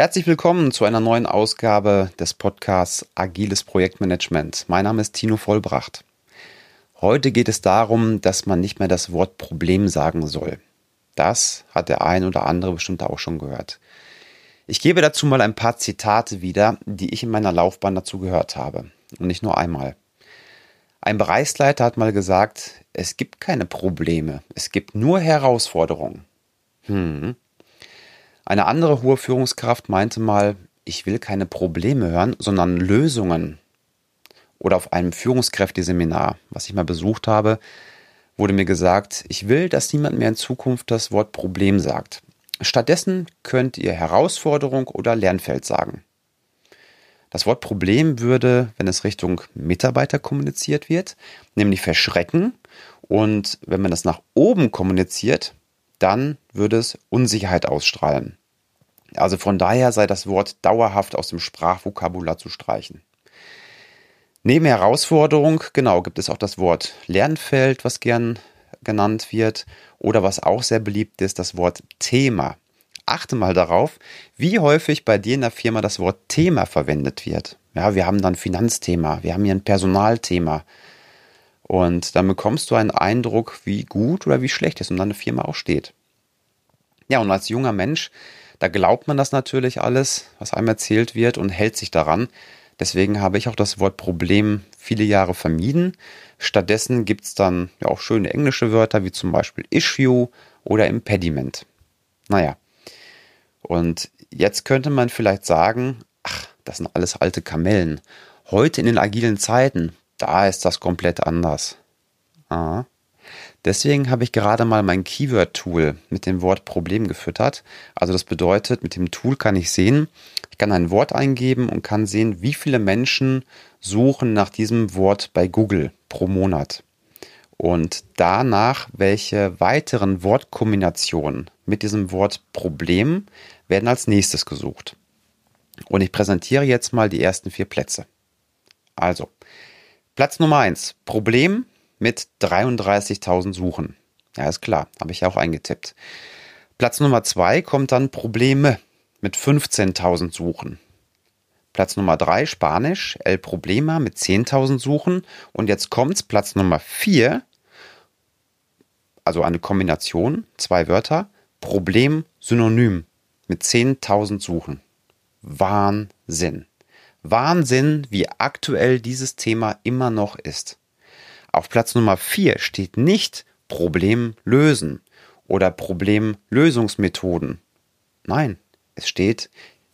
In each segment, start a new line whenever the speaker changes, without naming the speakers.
Herzlich willkommen zu einer neuen Ausgabe des Podcasts Agiles Projektmanagement. Mein Name ist Tino Vollbracht. Heute geht es darum, dass man nicht mehr das Wort Problem sagen soll. Das hat der ein oder andere bestimmt auch schon gehört. Ich gebe dazu mal ein paar Zitate wieder, die ich in meiner Laufbahn dazu gehört habe. Und nicht nur einmal. Ein Bereichsleiter hat mal gesagt, es gibt keine Probleme, es gibt nur Herausforderungen. Hm. Eine andere hohe Führungskraft meinte mal, ich will keine Probleme hören, sondern Lösungen. Oder auf einem Führungskräfteseminar, was ich mal besucht habe, wurde mir gesagt, ich will, dass niemand mehr in Zukunft das Wort Problem sagt. Stattdessen könnt ihr Herausforderung oder Lernfeld sagen. Das Wort Problem würde, wenn es Richtung Mitarbeiter kommuniziert wird, nämlich verschrecken. Und wenn man das nach oben kommuniziert, dann würde es Unsicherheit ausstrahlen. Also von daher sei das Wort dauerhaft aus dem Sprachvokabular zu streichen. Neben Herausforderung, genau, gibt es auch das Wort Lernfeld, was gern genannt wird, oder was auch sehr beliebt ist, das Wort Thema. Achte mal darauf, wie häufig bei dir in der Firma das Wort Thema verwendet wird. Ja, wir haben dann Finanzthema, wir haben hier ein Personalthema. Und dann bekommst du einen Eindruck, wie gut oder wie schlecht es um deine Firma auch steht. Ja, und als junger Mensch, da glaubt man das natürlich alles, was einem erzählt wird und hält sich daran. Deswegen habe ich auch das Wort Problem viele Jahre vermieden. Stattdessen gibt es dann ja auch schöne englische Wörter wie zum Beispiel Issue oder Impediment. Naja. Und jetzt könnte man vielleicht sagen, ach, das sind alles alte Kamellen. Heute in den agilen Zeiten, da ist das komplett anders. Ah. Deswegen habe ich gerade mal mein Keyword-Tool mit dem Wort Problem gefüttert. Also das bedeutet, mit dem Tool kann ich sehen, ich kann ein Wort eingeben und kann sehen, wie viele Menschen suchen nach diesem Wort bei Google pro Monat. Und danach, welche weiteren Wortkombinationen mit diesem Wort Problem werden als nächstes gesucht. Und ich präsentiere jetzt mal die ersten vier Plätze. Also, Platz Nummer eins Problem mit 33.000 Suchen. Ja, ist klar, habe ich auch eingetippt. Platz Nummer zwei kommt dann Probleme mit 15.000 Suchen. Platz Nummer drei Spanisch, El Problema mit 10.000 Suchen. Und jetzt kommt's, Platz Nummer vier also eine Kombination, zwei Wörter, Problem, Synonym mit 10.000 Suchen. Wahnsinn. Wahnsinn, wie aktuell dieses Thema immer noch ist. Auf Platz Nummer 4 steht nicht Problem lösen oder Problemlösungsmethoden. Nein, es steht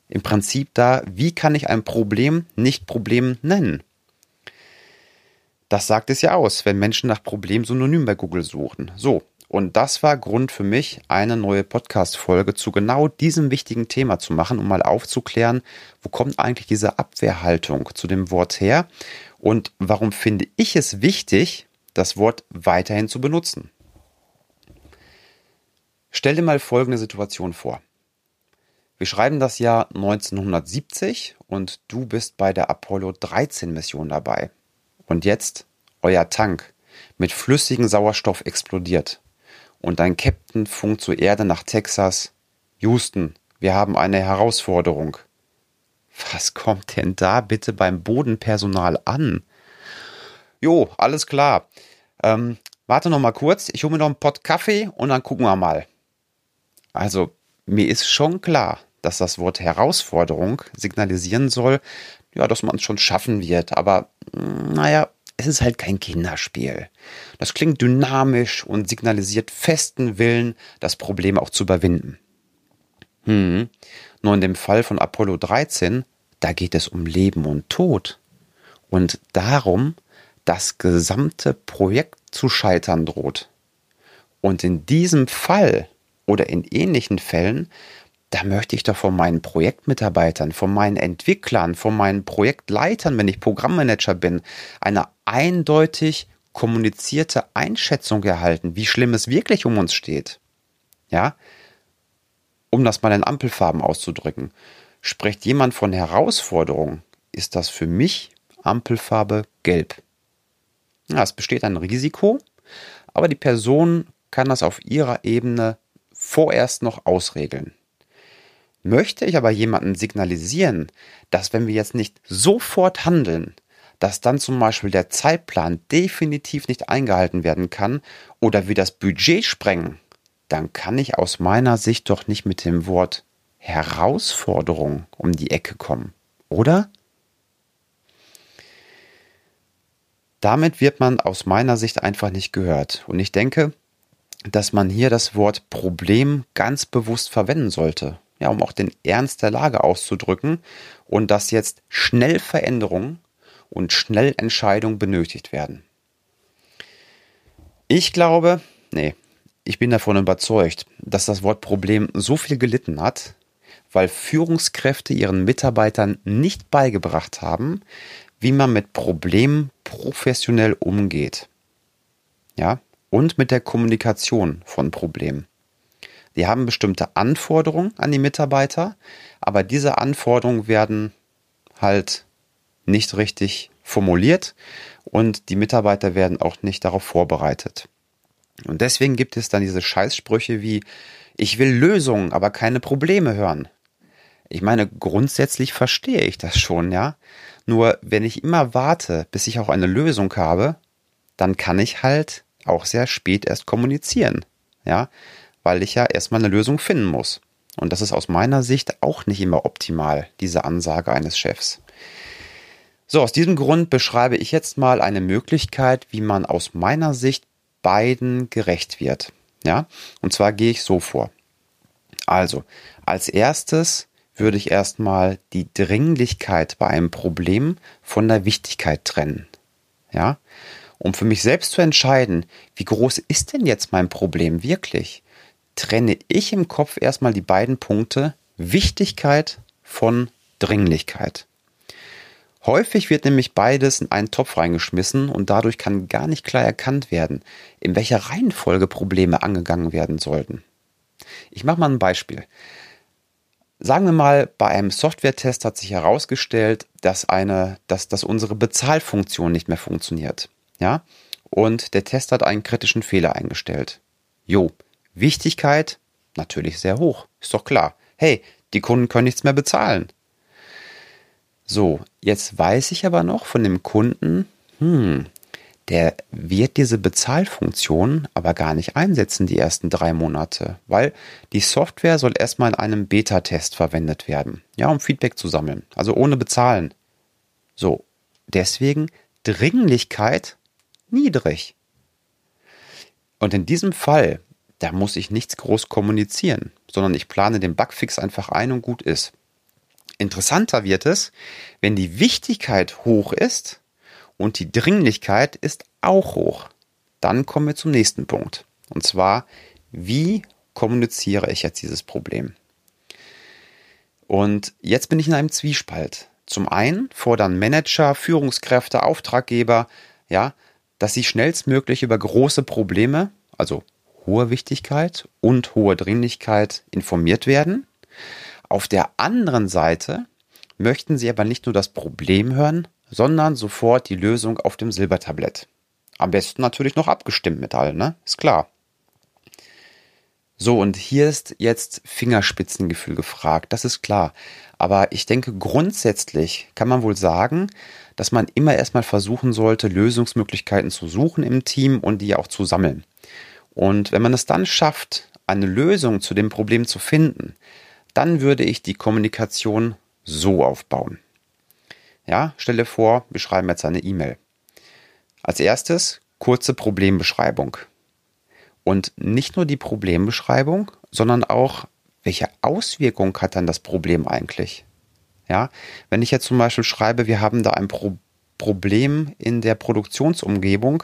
im Prinzip da, wie kann ich ein Problem nicht Problem nennen? Das sagt es ja aus, wenn Menschen nach Problem synonym bei Google suchen. So, und das war Grund für mich, eine neue Podcast-Folge zu genau diesem wichtigen Thema zu machen, um mal aufzuklären, wo kommt eigentlich diese Abwehrhaltung zu dem Wort her und warum finde ich es wichtig, das Wort weiterhin zu benutzen. Stell dir mal folgende Situation vor. Wir schreiben das Jahr 1970 und du bist bei der Apollo 13 Mission dabei. Und jetzt euer Tank mit flüssigem Sauerstoff explodiert und dein Captain funkt zur Erde nach Texas. Houston, wir haben eine Herausforderung. Was kommt denn da bitte beim Bodenpersonal an? Jo, alles klar. Ähm, warte noch mal kurz, ich hole mir noch einen Pott Kaffee und dann gucken wir mal. Also, mir ist schon klar, dass das Wort Herausforderung signalisieren soll, ja, dass man es schon schaffen wird, aber naja, es ist halt kein Kinderspiel. Das klingt dynamisch und signalisiert festen Willen, das Problem auch zu überwinden. Hm. Nur in dem Fall von Apollo 13, da geht es um Leben und Tod. Und darum, das gesamte Projekt zu scheitern droht. Und in diesem Fall oder in ähnlichen Fällen da möchte ich doch von meinen Projektmitarbeitern, von meinen Entwicklern, von meinen Projektleitern, wenn ich Programmmanager bin, eine eindeutig kommunizierte Einschätzung erhalten, wie schlimm es wirklich um uns steht. Ja? Um das mal in Ampelfarben auszudrücken. Spricht jemand von Herausforderungen, ist das für mich Ampelfarbe gelb. Ja, es besteht ein Risiko, aber die Person kann das auf ihrer Ebene vorerst noch ausregeln. Möchte ich aber jemanden signalisieren, dass wenn wir jetzt nicht sofort handeln, dass dann zum Beispiel der Zeitplan definitiv nicht eingehalten werden kann oder wir das Budget sprengen, dann kann ich aus meiner Sicht doch nicht mit dem Wort Herausforderung um die Ecke kommen, oder? Damit wird man aus meiner Sicht einfach nicht gehört. Und ich denke, dass man hier das Wort Problem ganz bewusst verwenden sollte, ja, um auch den Ernst der Lage auszudrücken und dass jetzt schnell Veränderungen und schnell Entscheidungen benötigt werden. Ich glaube, nee, ich bin davon überzeugt, dass das Wort Problem so viel gelitten hat, weil Führungskräfte ihren Mitarbeitern nicht beigebracht haben, wie man mit Problemen professionell umgeht. Ja, und mit der Kommunikation von Problemen. Die haben bestimmte Anforderungen an die Mitarbeiter, aber diese Anforderungen werden halt nicht richtig formuliert und die Mitarbeiter werden auch nicht darauf vorbereitet. Und deswegen gibt es dann diese Scheißsprüche wie ich will Lösungen, aber keine Probleme hören. Ich meine, grundsätzlich verstehe ich das schon, ja. Nur wenn ich immer warte, bis ich auch eine Lösung habe, dann kann ich halt auch sehr spät erst kommunizieren, ja, weil ich ja erstmal eine Lösung finden muss. Und das ist aus meiner Sicht auch nicht immer optimal, diese Ansage eines Chefs. So, aus diesem Grund beschreibe ich jetzt mal eine Möglichkeit, wie man aus meiner Sicht beiden gerecht wird. Ja, und zwar gehe ich so vor. Also, als erstes würde ich erstmal die Dringlichkeit bei einem Problem von der Wichtigkeit trennen. Ja, um für mich selbst zu entscheiden, wie groß ist denn jetzt mein Problem wirklich, trenne ich im Kopf erstmal die beiden Punkte Wichtigkeit von Dringlichkeit. Häufig wird nämlich beides in einen Topf reingeschmissen und dadurch kann gar nicht klar erkannt werden, in welcher Reihenfolge Probleme angegangen werden sollten. Ich mache mal ein Beispiel. Sagen wir mal, bei einem Software-Test hat sich herausgestellt, dass eine, dass, dass unsere Bezahlfunktion nicht mehr funktioniert. Ja? Und der Test hat einen kritischen Fehler eingestellt. Jo, Wichtigkeit natürlich sehr hoch. Ist doch klar. Hey, die Kunden können nichts mehr bezahlen. So, jetzt weiß ich aber noch von dem Kunden, hm, der wird diese Bezahlfunktion aber gar nicht einsetzen die ersten drei Monate, weil die Software soll erstmal in einem Beta-Test verwendet werden, ja, um Feedback zu sammeln, also ohne bezahlen. So, deswegen Dringlichkeit niedrig. Und in diesem Fall, da muss ich nichts groß kommunizieren, sondern ich plane den Bugfix einfach ein und gut ist. Interessanter wird es, wenn die Wichtigkeit hoch ist und die Dringlichkeit ist auch hoch. Dann kommen wir zum nächsten Punkt. Und zwar, wie kommuniziere ich jetzt dieses Problem? Und jetzt bin ich in einem Zwiespalt. Zum einen fordern Manager, Führungskräfte, Auftraggeber, ja, dass sie schnellstmöglich über große Probleme, also hohe Wichtigkeit und hohe Dringlichkeit informiert werden. Auf der anderen Seite möchten Sie aber nicht nur das Problem hören, sondern sofort die Lösung auf dem Silbertablett. Am besten natürlich noch abgestimmt mit allen, ne? Ist klar. So, und hier ist jetzt Fingerspitzengefühl gefragt, das ist klar. Aber ich denke, grundsätzlich kann man wohl sagen, dass man immer erstmal versuchen sollte, Lösungsmöglichkeiten zu suchen im Team und die auch zu sammeln. Und wenn man es dann schafft, eine Lösung zu dem Problem zu finden, dann würde ich die Kommunikation so aufbauen. Ja, stelle vor, wir schreiben jetzt eine E-Mail. Als erstes kurze Problembeschreibung. Und nicht nur die Problembeschreibung, sondern auch, welche Auswirkung hat dann das Problem eigentlich? Ja, wenn ich jetzt zum Beispiel schreibe, wir haben da ein Pro Problem in der Produktionsumgebung,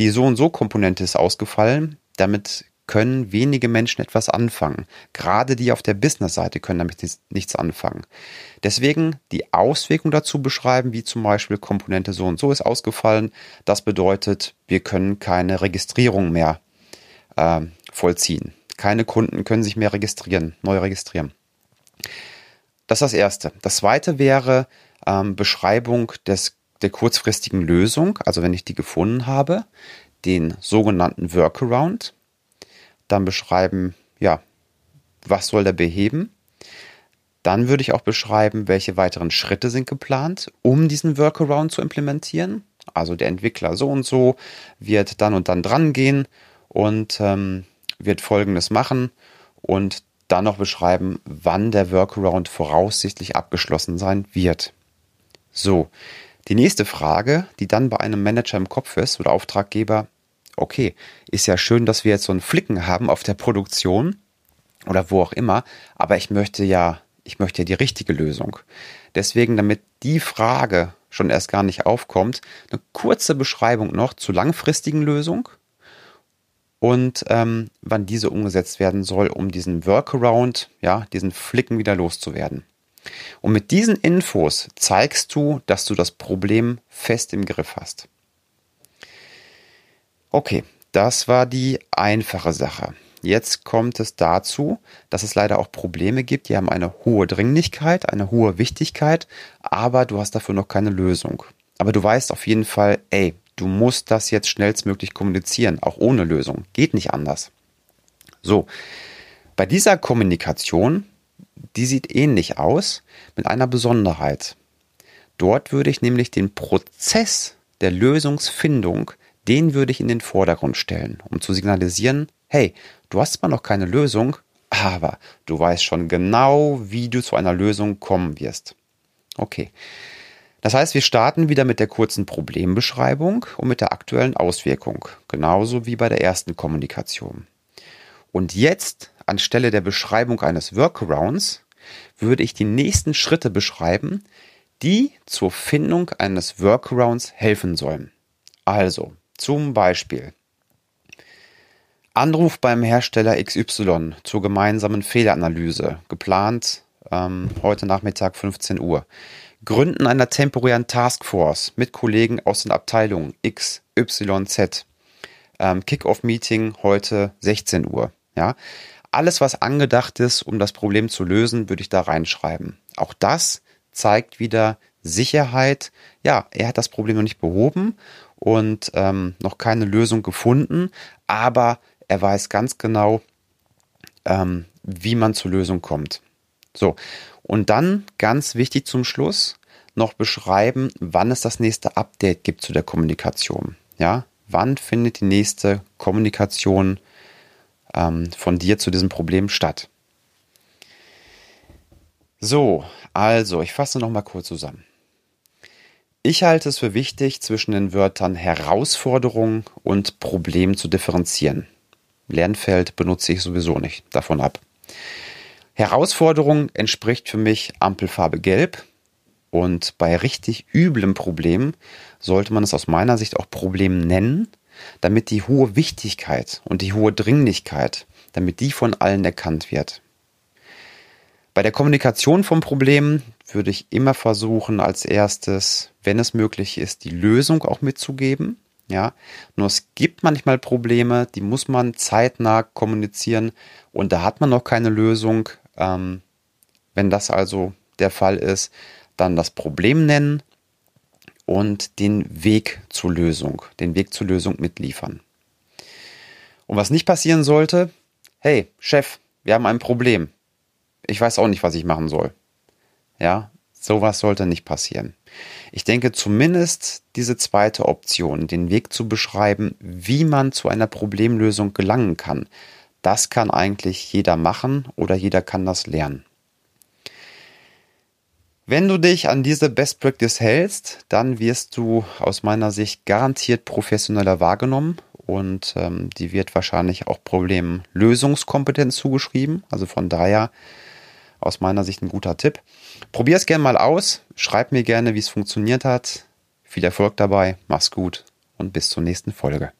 die so und so Komponente ist ausgefallen, damit können wenige Menschen etwas anfangen. Gerade die auf der Business-Seite können damit nichts anfangen. Deswegen die Auswirkung dazu beschreiben, wie zum Beispiel Komponente so und so ist ausgefallen. Das bedeutet, wir können keine Registrierung mehr äh, vollziehen. Keine Kunden können sich mehr registrieren, neu registrieren. Das ist das Erste. Das Zweite wäre ähm, Beschreibung des, der kurzfristigen Lösung, also wenn ich die gefunden habe, den sogenannten Workaround dann beschreiben, ja, was soll der beheben? Dann würde ich auch beschreiben, welche weiteren Schritte sind geplant, um diesen Workaround zu implementieren. Also der Entwickler so und so wird dann und dann dran gehen und ähm, wird Folgendes machen und dann noch beschreiben, wann der Workaround voraussichtlich abgeschlossen sein wird. So, die nächste Frage, die dann bei einem Manager im Kopf ist oder Auftraggeber, okay, ist ja schön, dass wir jetzt so einen Flicken haben auf der Produktion oder wo auch immer, aber ich möchte ja, ich möchte ja die richtige Lösung. Deswegen, damit die Frage schon erst gar nicht aufkommt, eine kurze Beschreibung noch zur langfristigen Lösung und ähm, wann diese umgesetzt werden soll, um diesen Workaround, ja, diesen Flicken wieder loszuwerden. Und mit diesen Infos zeigst du, dass du das Problem fest im Griff hast. Okay, das war die einfache Sache. Jetzt kommt es dazu, dass es leider auch Probleme gibt, die haben eine hohe Dringlichkeit, eine hohe Wichtigkeit, aber du hast dafür noch keine Lösung. Aber du weißt auf jeden Fall, ey, du musst das jetzt schnellstmöglich kommunizieren, auch ohne Lösung. Geht nicht anders. So, bei dieser Kommunikation, die sieht ähnlich aus, mit einer Besonderheit. Dort würde ich nämlich den Prozess der Lösungsfindung, den würde ich in den Vordergrund stellen, um zu signalisieren, hey, du hast zwar noch keine Lösung, aber du weißt schon genau, wie du zu einer Lösung kommen wirst. Okay. Das heißt, wir starten wieder mit der kurzen Problembeschreibung und mit der aktuellen Auswirkung, genauso wie bei der ersten Kommunikation. Und jetzt, anstelle der Beschreibung eines Workarounds, würde ich die nächsten Schritte beschreiben, die zur Findung eines Workarounds helfen sollen. Also, zum Beispiel Anruf beim Hersteller XY zur gemeinsamen Fehleranalyse, geplant ähm, heute Nachmittag 15 Uhr. Gründen einer temporären Taskforce mit Kollegen aus den Abteilungen X, Y, Z. Ähm, Kick-off-Meeting heute 16 Uhr. Ja, alles, was angedacht ist, um das Problem zu lösen, würde ich da reinschreiben. Auch das zeigt wieder Sicherheit. Ja, er hat das Problem noch nicht behoben und ähm, noch keine Lösung gefunden, aber er weiß ganz genau, ähm, wie man zur Lösung kommt. So, und dann ganz wichtig zum Schluss noch beschreiben, wann es das nächste Update gibt zu der Kommunikation. Ja, wann findet die nächste Kommunikation ähm, von dir zu diesem Problem statt? So, also, ich fasse noch mal kurz zusammen. Ich halte es für wichtig, zwischen den Wörtern Herausforderung und Problem zu differenzieren. Lernfeld benutze ich sowieso nicht, davon ab. Herausforderung entspricht für mich Ampelfarbe Gelb und bei richtig üblem Problem sollte man es aus meiner Sicht auch Problem nennen, damit die hohe Wichtigkeit und die hohe Dringlichkeit, damit die von allen erkannt wird. Bei der Kommunikation vom Problem würde ich immer versuchen, als erstes, wenn es möglich ist, die Lösung auch mitzugeben. Ja, nur es gibt manchmal Probleme, die muss man zeitnah kommunizieren und da hat man noch keine Lösung. Ähm, wenn das also der Fall ist, dann das Problem nennen und den Weg zur Lösung, den Weg zur Lösung mitliefern. Und was nicht passieren sollte, hey, Chef, wir haben ein Problem. Ich weiß auch nicht, was ich machen soll. Ja, sowas sollte nicht passieren. Ich denke zumindest diese zweite Option, den Weg zu beschreiben, wie man zu einer Problemlösung gelangen kann, das kann eigentlich jeder machen oder jeder kann das lernen. Wenn du dich an diese Best Practice hältst, dann wirst du aus meiner Sicht garantiert professioneller wahrgenommen und ähm, die wird wahrscheinlich auch Problemlösungskompetenz zugeschrieben. Also von daher aus meiner Sicht ein guter Tipp. Probier es gerne mal aus. Schreib mir gerne, wie es funktioniert hat. Viel Erfolg dabei. Mach's gut und bis zur nächsten Folge.